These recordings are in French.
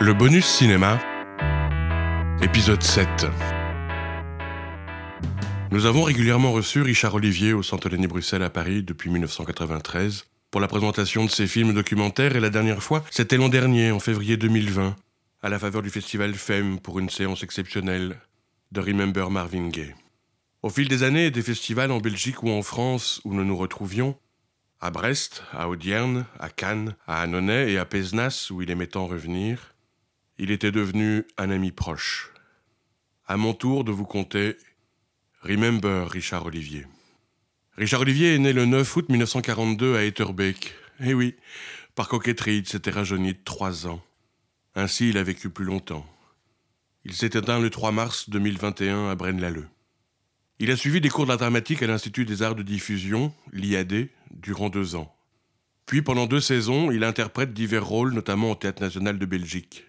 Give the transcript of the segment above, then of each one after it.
Le bonus cinéma, épisode 7. Nous avons régulièrement reçu Richard Olivier au Centre Denis Bruxelles à Paris depuis 1993 pour la présentation de ses films documentaires et la dernière fois, c'était l'an dernier, en février 2020, à la faveur du festival FEM pour une séance exceptionnelle de Remember Marvin Gaye. Au fil des années des festivals en Belgique ou en France où nous nous retrouvions, à Brest, à Audierne, à Cannes, à Annonay et à Pézenas où il aimait tant revenir, il était devenu un ami proche. À mon tour de vous conter Remember Richard Olivier. Richard Olivier est né le 9 août 1942 à Etterbeek. Eh oui, par coquetterie, il s'était rajeuni de trois ans. Ainsi, il a vécu plus longtemps. Il s'est éteint le 3 mars 2021 à Braine-l'Alleud. Il a suivi des cours d'art dramatique à l'Institut des arts de diffusion, l'IAD, durant deux ans. Puis, pendant deux saisons, il interprète divers rôles, notamment au Théâtre national de Belgique.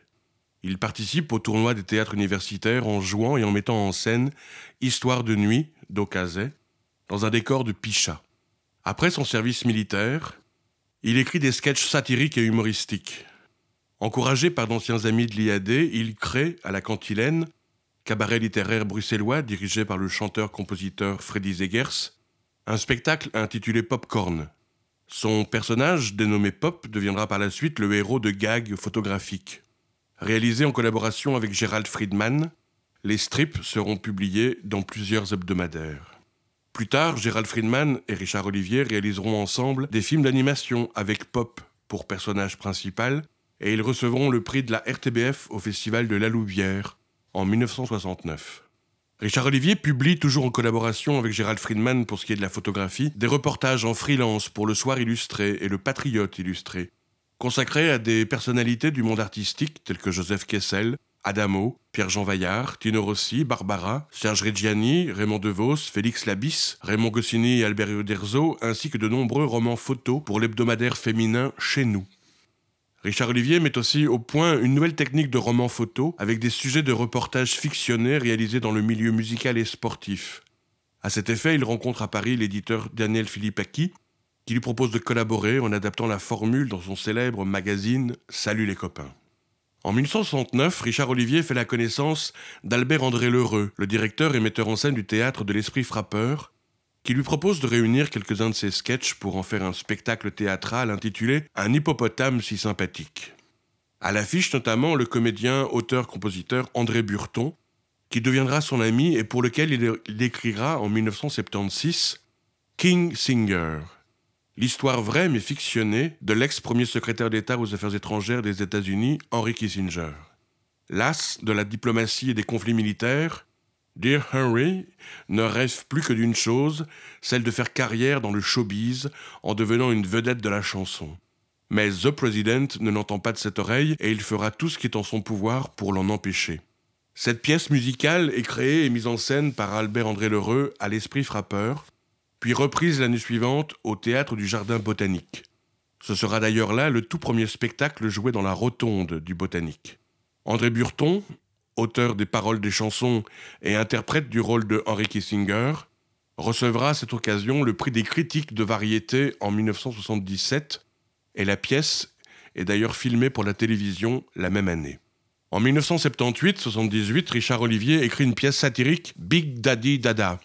Il participe au tournoi des théâtres universitaires en jouant et en mettant en scène Histoire de nuit d'Ocazet dans un décor de Pichat. Après son service militaire, il écrit des sketchs satiriques et humoristiques. Encouragé par d'anciens amis de l'IAD, il crée, à la Cantilène, cabaret littéraire bruxellois dirigé par le chanteur-compositeur Freddy Zegers, un spectacle intitulé Popcorn. Son personnage, dénommé Pop, deviendra par la suite le héros de gags photographiques. Réalisé en collaboration avec Gérald Friedman, les strips seront publiés dans plusieurs hebdomadaires. Plus tard, Gérald Friedman et Richard Olivier réaliseront ensemble des films d'animation avec Pop pour personnage principal et ils recevront le prix de la RTBF au Festival de la Louvière en 1969. Richard Olivier publie, toujours en collaboration avec Gérald Friedman pour ce qui est de la photographie, des reportages en freelance pour Le Soir illustré et Le Patriote illustré, consacré à des personnalités du monde artistique telles que Joseph Kessel, Adamo, Pierre-Jean Vaillard, Tino Rossi, Barbara, Serge Reggiani, Raymond DeVos, Félix Labisse, Raymond Goscinny et Albert Uderzo, ainsi que de nombreux romans photos pour l'hebdomadaire féminin Chez nous. Richard Olivier met aussi au point une nouvelle technique de roman photo avec des sujets de reportages fictionnés réalisés dans le milieu musical et sportif. À cet effet, il rencontre à Paris l'éditeur Daniel Philippaki, qui lui propose de collaborer en adaptant la formule dans son célèbre magazine Salut les copains. En 1969, Richard Olivier fait la connaissance d'Albert André Lheureux, le directeur et metteur en scène du théâtre de l'Esprit Frappeur, qui lui propose de réunir quelques-uns de ses sketchs pour en faire un spectacle théâtral intitulé Un hippopotame si sympathique. À l'affiche notamment le comédien, auteur-compositeur André Burton, qui deviendra son ami et pour lequel il écrira en 1976 King Singer, l'histoire vraie mais fictionnée de l'ex-premier secrétaire d'État aux Affaires étrangères des États-Unis, Henry Kissinger. Las de la diplomatie et des conflits militaires, Dear Henry ne rêve plus que d'une chose, celle de faire carrière dans le showbiz en devenant une vedette de la chanson. Mais The President ne l'entend pas de cette oreille et il fera tout ce qui est en son pouvoir pour l'en empêcher. Cette pièce musicale est créée et mise en scène par Albert André Lheureux à l'esprit frappeur, puis reprise l'année suivante au théâtre du Jardin botanique. Ce sera d'ailleurs là le tout premier spectacle joué dans la rotonde du botanique. André Burton, auteur des paroles des chansons et interprète du rôle de Henry Kissinger, recevra à cette occasion le prix des critiques de variété en 1977 et la pièce est d'ailleurs filmée pour la télévision la même année. En 1978-78, Richard Olivier écrit une pièce satirique Big Daddy Dada,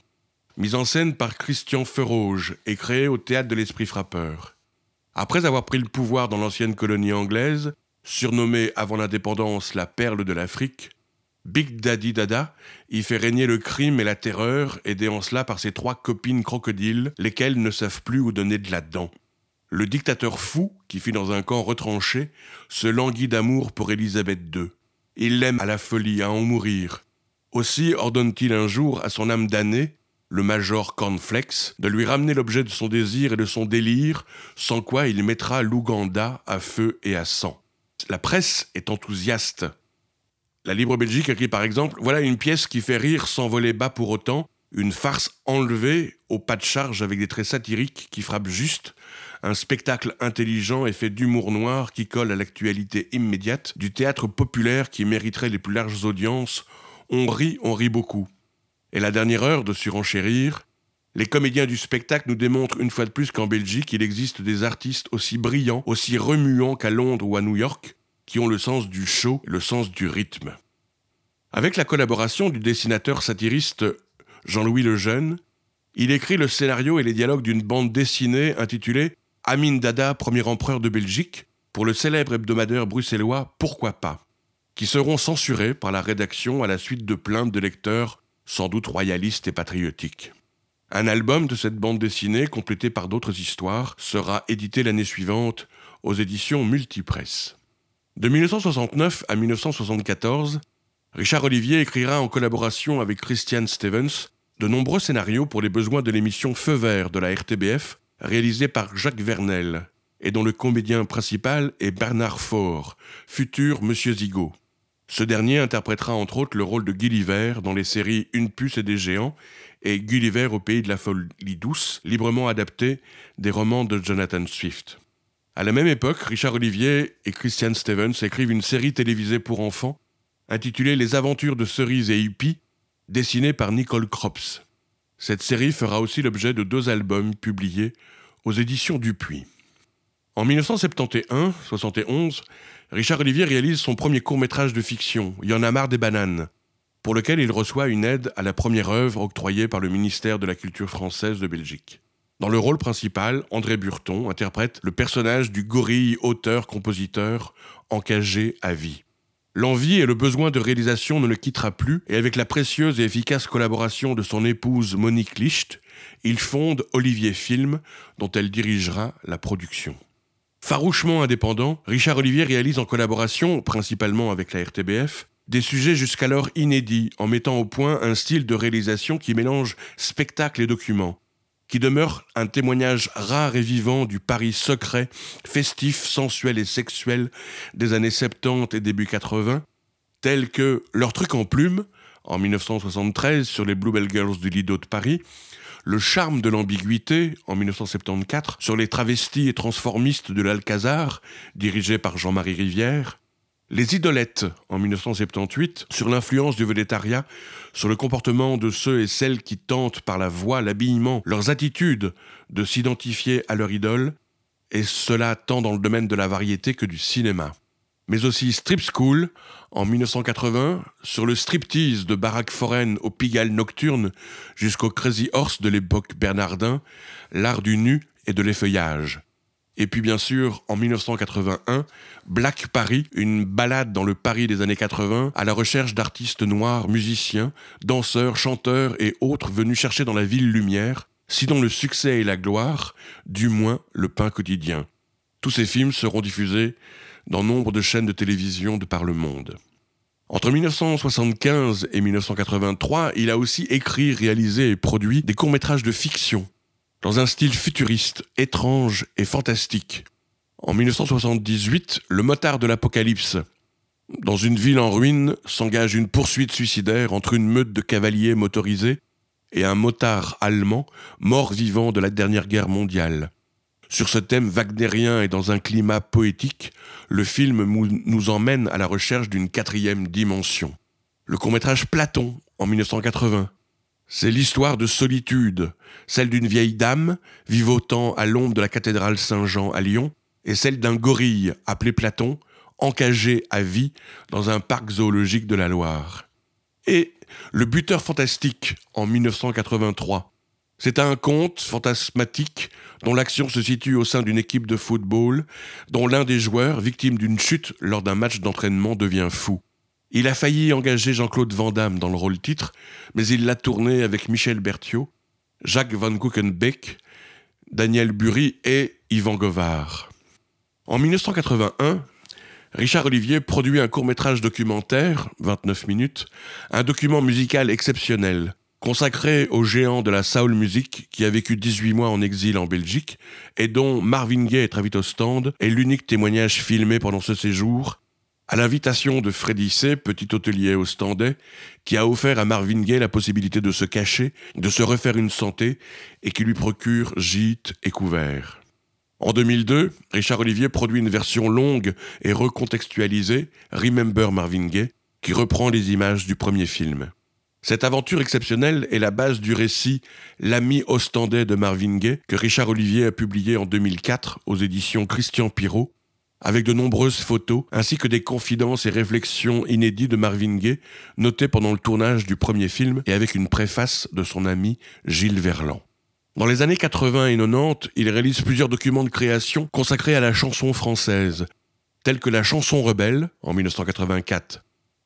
mise en scène par Christian Feroge et créée au théâtre de l'Esprit Frappeur. Après avoir pris le pouvoir dans l'ancienne colonie anglaise, surnommée avant l'indépendance la perle de l'Afrique, Big Daddy Dada y fait régner le crime et la terreur, aidé en cela par ses trois copines crocodiles, lesquelles ne savent plus où donner de la dent. Le dictateur fou, qui fit dans un camp retranché, se languit d'amour pour Élisabeth II. Il l'aime à la folie, à en mourir. Aussi ordonne-t-il un jour à son âme damnée, le major Cornflex, de lui ramener l'objet de son désir et de son délire, sans quoi il mettra l'Ouganda à feu et à sang. La presse est enthousiaste. La Libre Belgique écrit par exemple Voilà une pièce qui fait rire sans voler bas pour autant, une farce enlevée au pas de charge avec des traits satiriques qui frappent juste, un spectacle intelligent et fait d'humour noir qui colle à l'actualité immédiate du théâtre populaire qui mériterait les plus larges audiences. On rit, on rit beaucoup. Et la dernière heure de surenchérir, les comédiens du spectacle nous démontrent une fois de plus qu'en Belgique, il existe des artistes aussi brillants, aussi remuants qu'à Londres ou à New York, qui ont le sens du show et le sens du rythme. Avec la collaboration du dessinateur satiriste Jean-Louis Lejeune, il écrit le scénario et les dialogues d'une bande dessinée intitulée Amin Dada, premier empereur de Belgique, pour le célèbre hebdomadaire bruxellois Pourquoi pas, qui seront censurés par la rédaction à la suite de plaintes de lecteurs sans doute royalistes et patriotiques. Un album de cette bande dessinée, complété par d'autres histoires, sera édité l'année suivante aux éditions Multipresse. De 1969 à 1974, Richard Olivier écrira en collaboration avec Christian Stevens de nombreux scénarios pour les besoins de l'émission Feu vert de la RTBF, réalisée par Jacques Vernel, et dont le comédien principal est Bernard Faure, futur Monsieur Zigo. Ce dernier interprétera entre autres le rôle de Gulliver dans les séries Une puce et des géants et Gulliver au pays de la folie douce, librement adapté des romans de Jonathan Swift. À la même époque, Richard Olivier et Christian Stevens écrivent une série télévisée pour enfants intitulée Les aventures de Cerise et Hippie, dessinée par Nicole Crops. Cette série fera aussi l'objet de deux albums publiés aux éditions Dupuis. En 1971-71, Richard Olivier réalise son premier court-métrage de fiction, Y en a marre des bananes, pour lequel il reçoit une aide à la première œuvre octroyée par le ministère de la Culture française de Belgique. Dans le rôle principal, André Burton interprète le personnage du gorille auteur-compositeur encagé à vie. L'envie et le besoin de réalisation ne le quittera plus, et avec la précieuse et efficace collaboration de son épouse Monique Licht, il fonde Olivier Film, dont elle dirigera la production. Farouchement indépendant, Richard Olivier réalise en collaboration, principalement avec la RTBF, des sujets jusqu'alors inédits en mettant au point un style de réalisation qui mélange spectacle et document, qui demeure un témoignage rare et vivant du Paris secret, festif, sensuel et sexuel des années 70 et début 80, tels que Leur truc en plume, en 1973 sur les Bluebell Girls du Lido de Paris, Le charme de l'ambiguïté, en 1974, sur les travestis et transformistes de l'Alcazar, dirigé par Jean-Marie Rivière, les idolettes, en 1978, sur l'influence du végétariat, sur le comportement de ceux et celles qui tentent par la voix, l'habillement, leurs attitudes de s'identifier à leur idole, et cela tant dans le domaine de la variété que du cinéma. Mais aussi Strip School, en 1980, sur le striptease de Barack Foren au Pigalle nocturne jusqu'au Crazy Horse de l'époque Bernardin, l'art du nu et de l'effeuillage. Et puis bien sûr, en 1981, Black Paris, une balade dans le Paris des années 80 à la recherche d'artistes noirs, musiciens, danseurs, chanteurs et autres venus chercher dans la ville lumière, sinon le succès et la gloire, du moins le pain quotidien. Tous ces films seront diffusés dans nombre de chaînes de télévision de par le monde. Entre 1975 et 1983, il a aussi écrit, réalisé et produit des courts-métrages de fiction dans un style futuriste, étrange et fantastique. En 1978, le motard de l'apocalypse. Dans une ville en ruine s'engage une poursuite suicidaire entre une meute de cavaliers motorisés et un motard allemand mort-vivant de la dernière guerre mondiale. Sur ce thème wagnérien et dans un climat poétique, le film nous emmène à la recherche d'une quatrième dimension. Le court-métrage Platon, en 1980, c'est l'histoire de solitude, celle d'une vieille dame vivotant à l'ombre de la cathédrale Saint-Jean à Lyon, et celle d'un gorille appelé Platon, encagé à vie dans un parc zoologique de la Loire. Et Le buteur fantastique en 1983. C'est un conte fantasmatique dont l'action se situe au sein d'une équipe de football, dont l'un des joueurs, victime d'une chute lors d'un match d'entraînement, devient fou. Il a failli engager Jean-Claude Van Damme dans le rôle titre, mais il l'a tourné avec Michel Berthiaud, Jacques Van Kuchenbeck, Daniel Bury et Yvan Govard. En 1981, Richard Olivier produit un court-métrage documentaire, 29 minutes, un document musical exceptionnel, consacré au géant de la soul music qui a vécu 18 mois en exil en Belgique et dont Marvin Gaye et Travis Stand est l'unique témoignage filmé pendant ce séjour à l'invitation de Freddy C., petit hôtelier au qui a offert à Marvin Gaye la possibilité de se cacher, de se refaire une santé, et qui lui procure gîte et couvert. En 2002, Richard Olivier produit une version longue et recontextualisée, Remember Marvin Gaye, qui reprend les images du premier film. Cette aventure exceptionnelle est la base du récit L'ami ostendais de Marvin Gaye que Richard Olivier a publié en 2004 aux éditions Christian Pirot avec de nombreuses photos, ainsi que des confidences et réflexions inédites de Marvin Gaye, notées pendant le tournage du premier film et avec une préface de son ami Gilles Verland. Dans les années 80 et 90, il réalise plusieurs documents de création consacrés à la chanson française, tels que la chanson rebelle en 1984,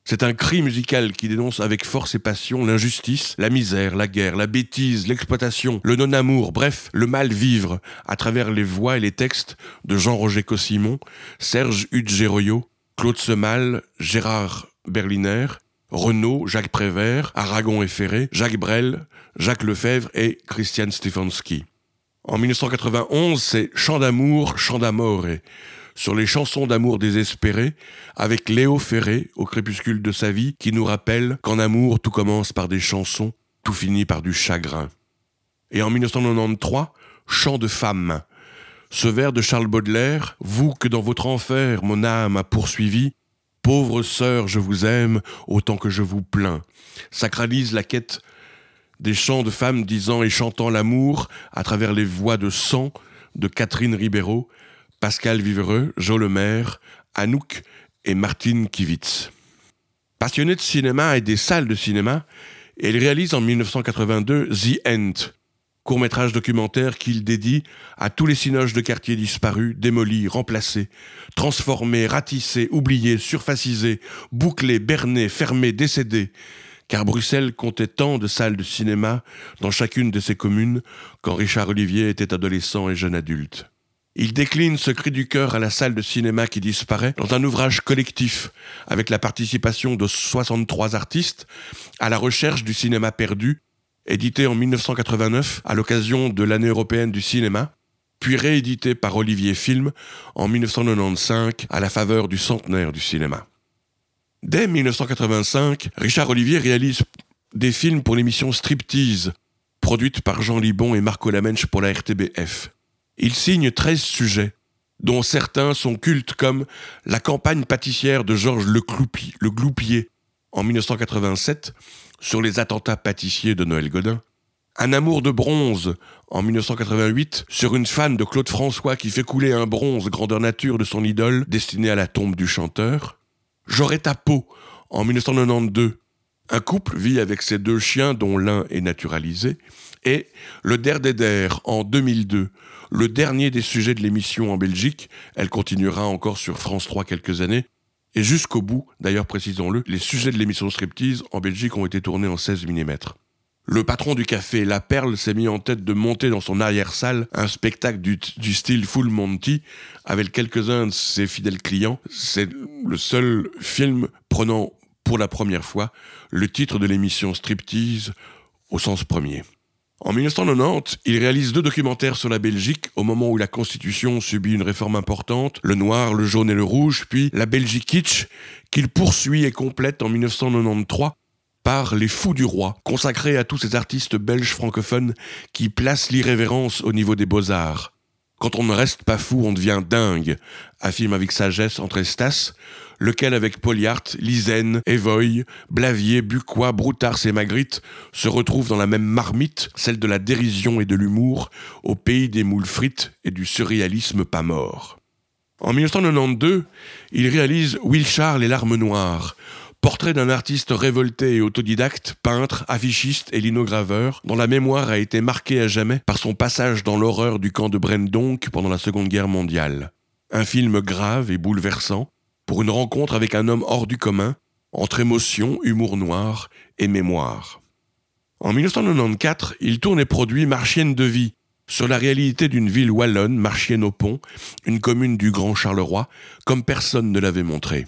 c'est un cri musical qui dénonce avec force et passion l'injustice, la misère, la guerre, la bêtise, l'exploitation, le non-amour, bref, le mal-vivre, à travers les voix et les textes de Jean-Roger Cossimon, Serge Hudgeroyo, Claude Semal, Gérard Berliner, Renaud, Jacques Prévert, Aragon et Ferré, Jacques Brel, Jacques Lefebvre et Christian Stefanski. En 1991, c'est Chant d'amour, Chant d'amore sur les chansons d'amour désespérées, avec Léo Ferré, au crépuscule de sa vie, qui nous rappelle qu'en amour tout commence par des chansons, tout finit par du chagrin. Et en 1993, Chant de femme. Ce vers de Charles Baudelaire, vous que dans votre enfer mon âme a poursuivi, pauvre sœur, je vous aime autant que je vous plains, sacralise la quête des chants de femmes disant et chantant l'amour à travers les voix de sang de Catherine Ribeiro, Pascal Vivereux, Jo Lemaire, Anouk et Martine Kivitz. Passionné de cinéma et des salles de cinéma, il réalise en 1982 The End, court-métrage documentaire qu'il dédie à tous les cinoches de quartier disparus, démolis, remplacés, transformés, ratissés, oubliés, surfacisés, bouclés, bernés, fermés, décédés, car Bruxelles comptait tant de salles de cinéma dans chacune de ses communes quand Richard Olivier était adolescent et jeune adulte. Il décline ce cri du cœur à la salle de cinéma qui disparaît dans un ouvrage collectif avec la participation de 63 artistes à la recherche du cinéma perdu, édité en 1989 à l'occasion de l'année européenne du cinéma, puis réédité par Olivier Film en 1995 à la faveur du centenaire du cinéma. Dès 1985, Richard Olivier réalise des films pour l'émission Striptease, produite par Jean Libon et Marco Lamenche pour la RTBF. Il signe 13 sujets, dont certains sont cultes comme la campagne pâtissière de Georges Le, Gloupier en 1987 sur les attentats pâtissiers de Noël Godin, Un amour de bronze en 1988 sur une fan de Claude François qui fait couler un bronze grandeur nature de son idole destiné à la tombe du chanteur, J'aurais ta peau en 1992 un couple vit avec ses deux chiens dont l'un est naturalisé, et Le Der en 2002, le dernier des sujets de l'émission en Belgique. Elle continuera encore sur France 3 quelques années. Et jusqu'au bout, d'ailleurs précisons-le, les sujets de l'émission Striptease en Belgique ont été tournés en 16 mm. Le patron du café La Perle s'est mis en tête de monter dans son arrière-salle un spectacle du, style Full Monty avec quelques-uns de ses fidèles clients. C'est le seul film prenant pour la première fois le titre de l'émission Striptease au sens premier. En 1990, il réalise deux documentaires sur la Belgique au moment où la Constitution subit une réforme importante, le noir, le jaune et le rouge, puis la Belgique kitsch, qu'il poursuit et complète en 1993 par Les Fous du Roi, consacré à tous ces artistes belges francophones qui placent l'irrévérence au niveau des beaux-arts. Quand on ne reste pas fou, on devient dingue, affirme avec sagesse entre Estas, lequel avec Poliart, Lizen, Evoy, Blavier, Bucois, Broutars et Magritte se retrouve dans la même marmite, celle de la dérision et de l'humour, au pays des moules frites et du surréalisme pas mort. En 1992, il réalise Will Charles et l'arme noire, portrait d'un artiste révolté et autodidacte, peintre, affichiste et linograveur, dont la mémoire a été marquée à jamais par son passage dans l'horreur du camp de Brendonck pendant la Seconde Guerre mondiale. Un film grave et bouleversant, pour une rencontre avec un homme hors du commun, entre émotion, humour noir et mémoire. En 1994, il tourne et produit Marchienne de vie, sur la réalité d'une ville wallonne, Marchienne-au-Pont, une commune du Grand Charleroi, comme personne ne l'avait montré.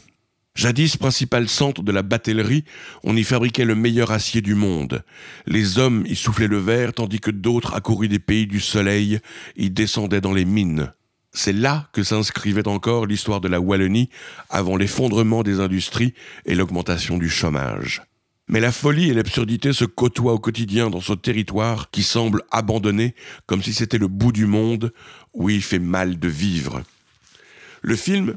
Jadis principal centre de la batellerie, on y fabriquait le meilleur acier du monde. Les hommes y soufflaient le verre, tandis que d'autres, accourus des pays du soleil, y descendaient dans les mines. C'est là que s'inscrivait encore l'histoire de la Wallonie avant l'effondrement des industries et l'augmentation du chômage. Mais la folie et l'absurdité se côtoient au quotidien dans ce territoire qui semble abandonné comme si c'était le bout du monde où il fait mal de vivre. Le film,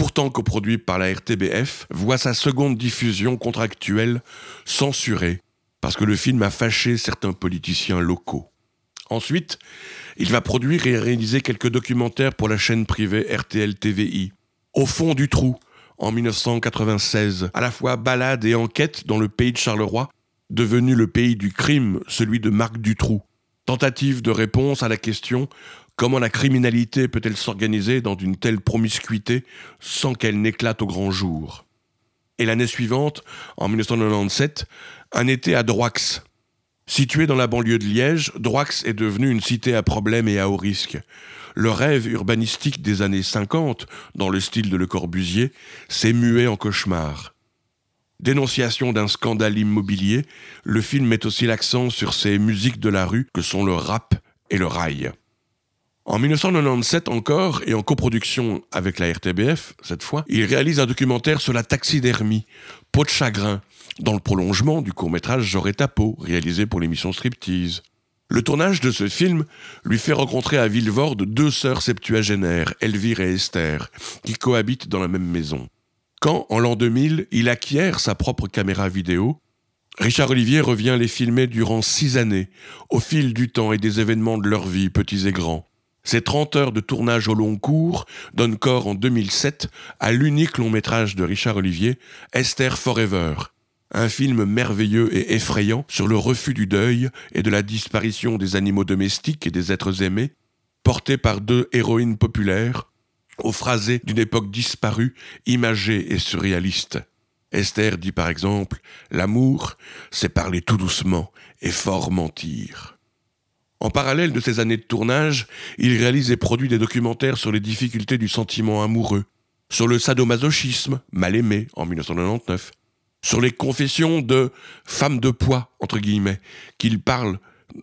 pourtant coproduit par la RTBF, voit sa seconde diffusion contractuelle censurée parce que le film a fâché certains politiciens locaux. Ensuite, il va produire et réaliser quelques documentaires pour la chaîne privée RTL TVI. Au fond du trou, en 1996, à la fois balade et enquête dans le pays de Charleroi, devenu le pays du crime, celui de Marc Dutroux. Tentative de réponse à la question comment la criminalité peut-elle s'organiser dans une telle promiscuité sans qu'elle n'éclate au grand jour? Et l'année suivante, en 1997, un été à Droix. Situé dans la banlieue de Liège, Droix est devenu une cité à problèmes et à haut risque. Le rêve urbanistique des années 50, dans le style de Le Corbusier, s'est mué en cauchemar. Dénonciation d'un scandale immobilier, le film met aussi l'accent sur ces musiques de la rue que sont le rap et le rail. En 1997 encore, et en coproduction avec la RTBF, cette fois, il réalise un documentaire sur la taxidermie, Peau de chagrin, dans le prolongement du court-métrage J'aurais ta peau, réalisé pour l'émission Striptease. Le tournage de ce film lui fait rencontrer à Villevorde deux sœurs septuagénaires, Elvire et Esther, qui cohabitent dans la même maison. Quand, en l'an 2000, il acquiert sa propre caméra vidéo, Richard Olivier revient les filmer durant six années, au fil du temps et des événements de leur vie, petits et grands. Ces 30 heures de tournage au long cours donnent corps en 2007 à l'unique long métrage de Richard Olivier, Esther Forever, un film merveilleux et effrayant sur le refus du deuil et de la disparition des animaux domestiques et des êtres aimés, porté par deux héroïnes populaires, aux phrasés d'une époque disparue, imagée et surréaliste. Esther dit par exemple L'amour, c'est parler tout doucement et fort mentir. En parallèle de ces années de tournage, il réalise et produit des documentaires sur les difficultés du sentiment amoureux, sur le sadomasochisme, mal aimé, en 1999, sur les confessions de femmes de poids, entre guillemets, qu'ils parlent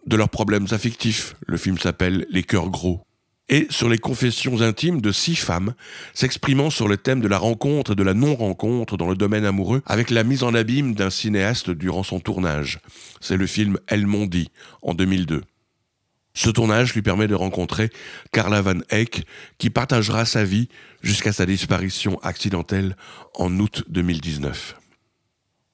de leurs problèmes affectifs, le film s'appelle Les cœurs gros, et sur les confessions intimes de six femmes s'exprimant sur le thème de la rencontre et de la non-rencontre dans le domaine amoureux avec la mise en abîme d'un cinéaste durant son tournage. C'est le film Elle m'ont dit, en 2002. Ce tournage lui permet de rencontrer Carla Van Eyck, qui partagera sa vie jusqu'à sa disparition accidentelle en août 2019.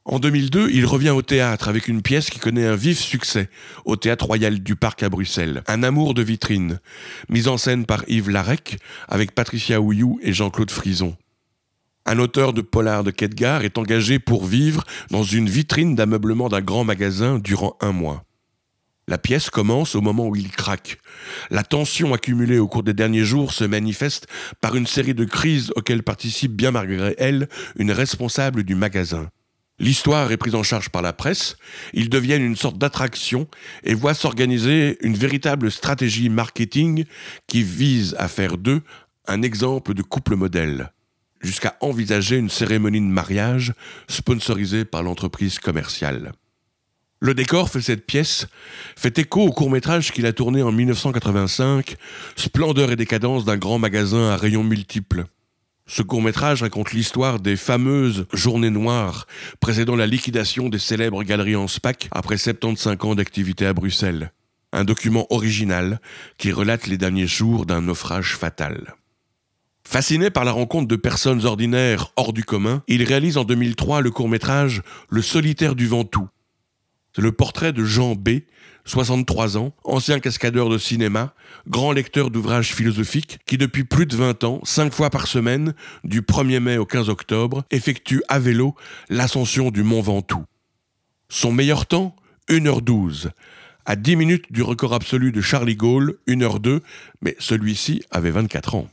En 2002, il revient au théâtre avec une pièce qui connaît un vif succès au Théâtre Royal du Parc à Bruxelles, Un amour de vitrine, mise en scène par Yves Larec avec Patricia Houillou et Jean-Claude Frison. Un auteur de polar de Kedgar est engagé pour vivre dans une vitrine d'ameublement d'un grand magasin durant un mois. La pièce commence au moment où il craque. La tension accumulée au cours des derniers jours se manifeste par une série de crises auxquelles participe bien malgré elle une responsable du magasin. L'histoire est prise en charge par la presse, ils deviennent une sorte d'attraction et voient s'organiser une véritable stratégie marketing qui vise à faire d'eux un exemple de couple modèle, jusqu'à envisager une cérémonie de mariage sponsorisée par l'entreprise commerciale. Le décor fait cette pièce fait écho au court-métrage qu'il a tourné en 1985, Splendeur et décadence d'un grand magasin à rayons multiples. Ce court-métrage raconte l'histoire des fameuses journées noires précédant la liquidation des célèbres galeries en SPAC après 75 ans d'activité à Bruxelles. Un document original qui relate les derniers jours d'un naufrage fatal. Fasciné par la rencontre de personnes ordinaires hors du commun, il réalise en 2003 le court-métrage Le solitaire du Ventoux, c'est le portrait de Jean B., 63 ans, ancien cascadeur de cinéma, grand lecteur d'ouvrages philosophiques, qui depuis plus de 20 ans, 5 fois par semaine, du 1er mai au 15 octobre, effectue à vélo l'ascension du Mont Ventoux. Son meilleur temps 1h12, à 10 minutes du record absolu de Charlie Gaulle, 1h02, mais celui-ci avait 24 ans.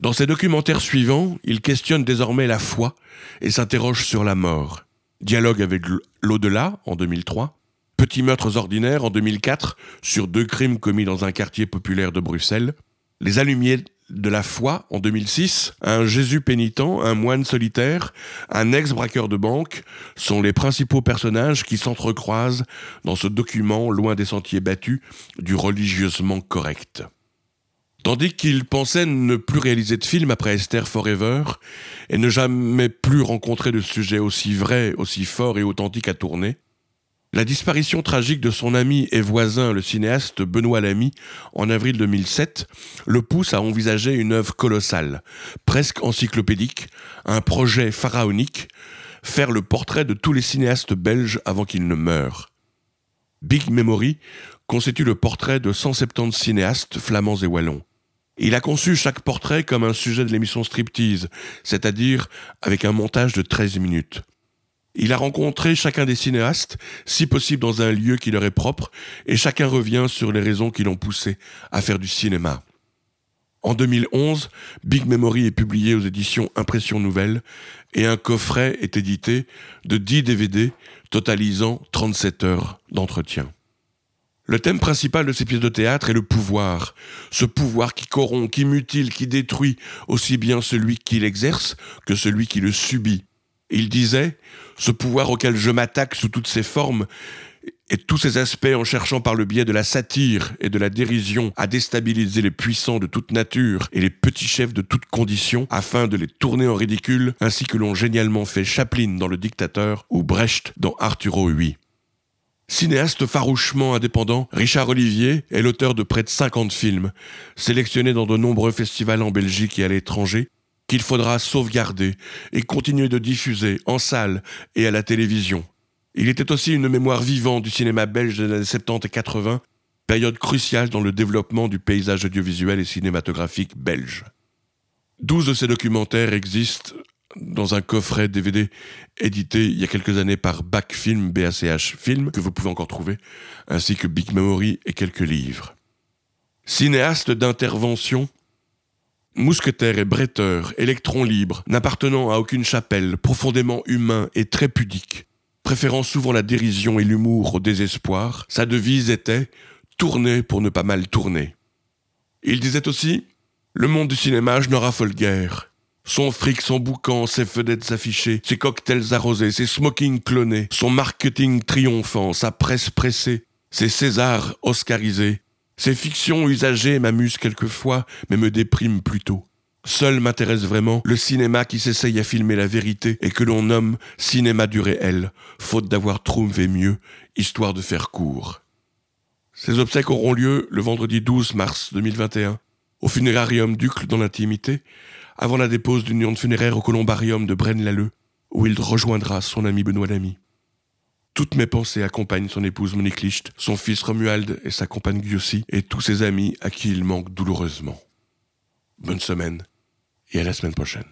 Dans ses documentaires suivants, il questionne désormais la foi et s'interroge sur la mort. Dialogue avec l'au-delà en 2003, Petits meurtres ordinaires en 2004 sur deux crimes commis dans un quartier populaire de Bruxelles, Les allumiers de la foi en 2006, un Jésus pénitent, un moine solitaire, un ex-braqueur de banque sont les principaux personnages qui s'entrecroisent dans ce document loin des sentiers battus du religieusement correct. Tandis qu'il pensait ne plus réaliser de film après Esther Forever et ne jamais plus rencontrer de sujet aussi vrai, aussi fort et authentique à tourner, la disparition tragique de son ami et voisin, le cinéaste Benoît Lamy, en avril 2007, le pousse à envisager une œuvre colossale, presque encyclopédique, un projet pharaonique, faire le portrait de tous les cinéastes belges avant qu'ils ne meurent. Big Memory constitue le portrait de 170 cinéastes flamands et wallons. Il a conçu chaque portrait comme un sujet de l'émission Striptease, c'est-à-dire avec un montage de 13 minutes. Il a rencontré chacun des cinéastes, si possible dans un lieu qui leur est propre, et chacun revient sur les raisons qui l'ont poussé à faire du cinéma. En 2011, Big Memory est publié aux éditions Impression Nouvelle et un coffret est édité de 10 DVD totalisant 37 heures d'entretien. Le thème principal de ces pièces de théâtre est le pouvoir. Ce pouvoir qui corrompt, qui mutile, qui détruit aussi bien celui qui l'exerce que celui qui le subit. Il disait, ce pouvoir auquel je m'attaque sous toutes ses formes et tous ses aspects en cherchant par le biais de la satire et de la dérision à déstabiliser les puissants de toute nature et les petits chefs de toutes conditions afin de les tourner en ridicule, ainsi que l'ont génialement fait Chaplin dans Le Dictateur ou Brecht dans Arturo Hui. Cinéaste farouchement indépendant, Richard Olivier est l'auteur de près de 50 films, sélectionnés dans de nombreux festivals en Belgique et à l'étranger, qu'il faudra sauvegarder et continuer de diffuser en salle et à la télévision. Il était aussi une mémoire vivante du cinéma belge des années 70 et 80, période cruciale dans le développement du paysage audiovisuel et cinématographique belge. Douze de ces documentaires existent dans un coffret DVD édité il y a quelques années par BAC Film, BACH Film, que vous pouvez encore trouver, ainsi que Big Memory et quelques livres. Cinéaste d'intervention, mousquetaire et bretteur, électron libre, n'appartenant à aucune chapelle, profondément humain et très pudique, préférant souvent la dérision et l'humour au désespoir, sa devise était tourner pour ne pas mal tourner. Il disait aussi Le monde du cinéma, je ne raffole guère. Son fric, son boucan, ses fenêtres affichées, ses cocktails arrosés, ses smokings clonés, son marketing triomphant, sa presse pressée, ses Césars oscarisés. Ses fictions usagées m'amusent quelquefois, mais me dépriment plutôt. Seul m'intéresse vraiment le cinéma qui s'essaye à filmer la vérité et que l'on nomme cinéma du réel, faute d'avoir trouvé mieux, histoire de faire court. Ces obsèques auront lieu le vendredi 12 mars 2021, au funérarium d'Ucle dans l'intimité, avant la dépose d'une urne funéraire au columbarium de Braine-l'Alleud, où il rejoindra son ami Benoît Lamy. Toutes mes pensées accompagnent son épouse Monique Licht, son fils Romuald et sa compagne Giussi, et tous ses amis à qui il manque douloureusement. Bonne semaine et à la semaine prochaine.